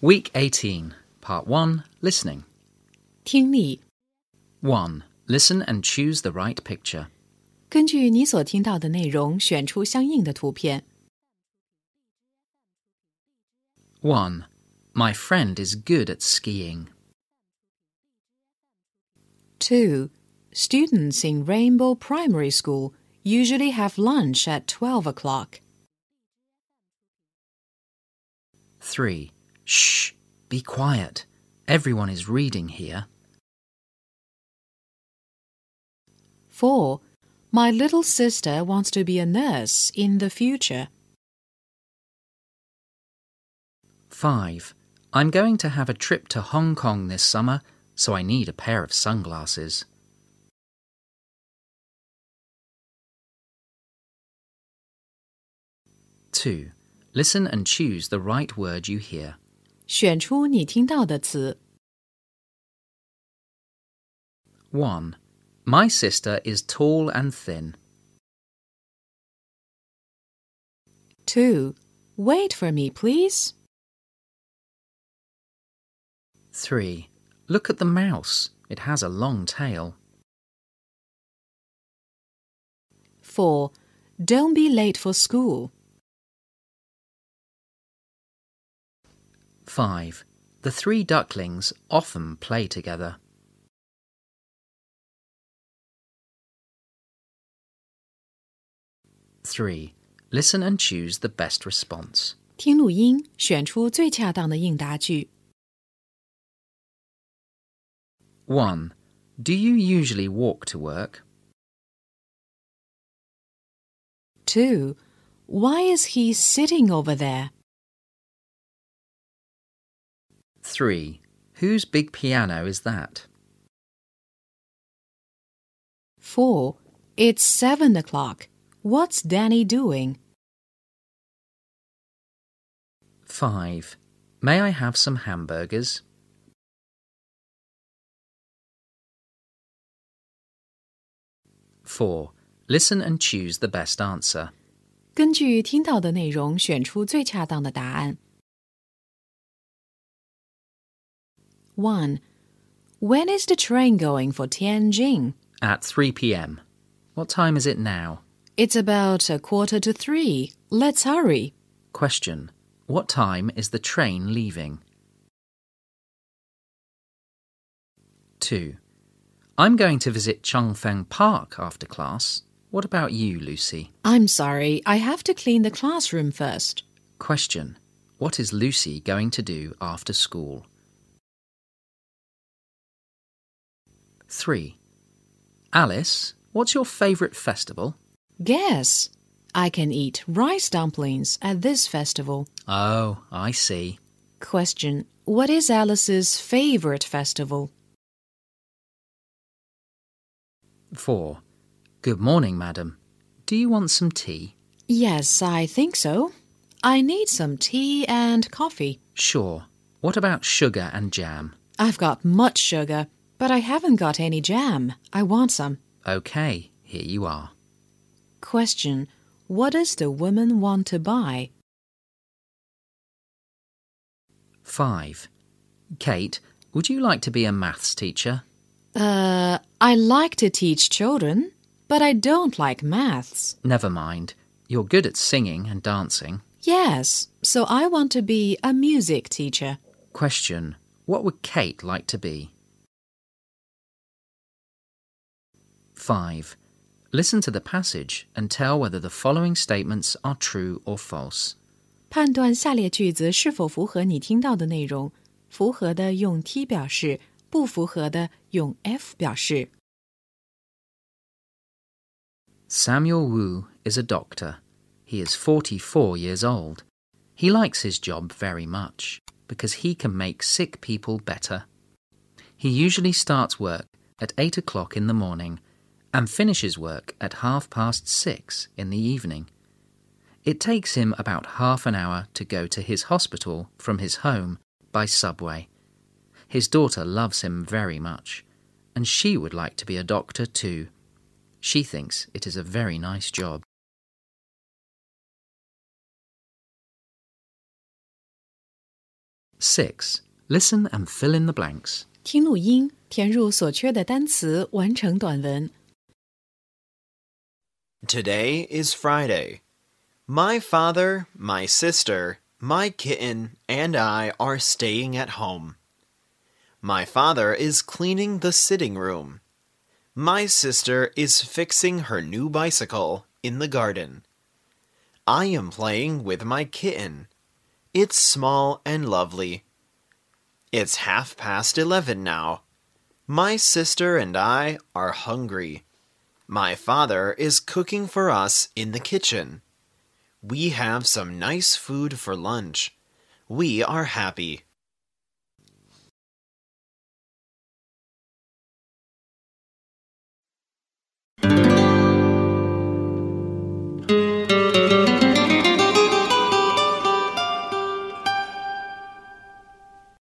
Week 18, Part 1 Listening. 听力 1. Listen and choose the right picture. 根据你所听到的内容，选出相应的图片。 1. My friend is good at skiing. 2. Students in Rainbow Primary School usually have lunch at 12 o'clock. 3. Shh, be quiet. Everyone is reading here. 4. My little sister wants to be a nurse in the future. 5. I'm going to have a trip to Hong Kong this summer, so I need a pair of sunglasses. Two. Listen and choose the right word you hear. 选出你听到的词。 1. My sister is tall and thin. 2. Wait for me, please. 3. Look at the mouse. It has a long tail. 4. Don't be late for school. 5. The three ducklings often play together. Three. Listen and choose the best response. 听录音，选出最恰当的应答句。 1. Do you usually walk to work? 2. Why is he sitting over there? 3. Whose big piano is that? 4. It's 7 o'clock. What's Danny doing? 5. May I have some hamburgers? 4. Listen and choose the best answer. 根据听到的内容，选出最恰当的答案。 1. When is the train going for Tianjin? At 3 p.m. What time is it now? It's about a quarter to three. Let's hurry. Question. What time is the train leaving? 2. I'm going to visit Chongfeng Park after class. What about you, Lucy? I'm sorry, I have to clean the classroom first. Question. What is Lucy going to do after school? 3. Alice, what's your favourite festival? Guess. I can eat rice dumplings at this festival. Oh, I see. Question. What is Alice's favorite festival? 4. Good morning, madam. Do you want some tea? Yes, I think so. I need some tea and coffee. Sure. What about sugar and jam? I've got much sugar, but I haven't got any jam. I want some. OK, here you are. Question. What does the woman want to buy? 5. Kate, would you like to be a maths teacher? Uh, I like to teach children, but I don't like maths. Never mind. You're good at singing and dancing. Yes, so I want to be a music teacher. Question. What would Kate like to be? 5. Listen to the passage and tell whether the following statements are true or false. 判断下列句子是否符合你听到的内容，符合的用 T 表示，不符合的用 F 表示。 Samuel Wu is a doctor. He is 44 years old. He likes his job very much because he can make sick people better. He usually starts work at 8 o'clock in the morning and finishes work at half past 6 in the evening. It takes him about half an hour to go to his hospital from his home by subway. His daughter loves him very much, and she would like to be a doctor too. She thinks it is a very nice job. 6. Listen and fill in the blanks. 听录音，填入所缺的单词，完成短文。 Today is Friday. My father, my sister, my kitten, and I are staying at home. My father is cleaning the sitting room. My sister is fixing her new bicycle in the garden. I am playing with my kitten. It's small and lovely. It's half past eleven now. My sister and I are hungry. My father is cooking for us in the kitchen. We have some nice food for lunch. We are happy.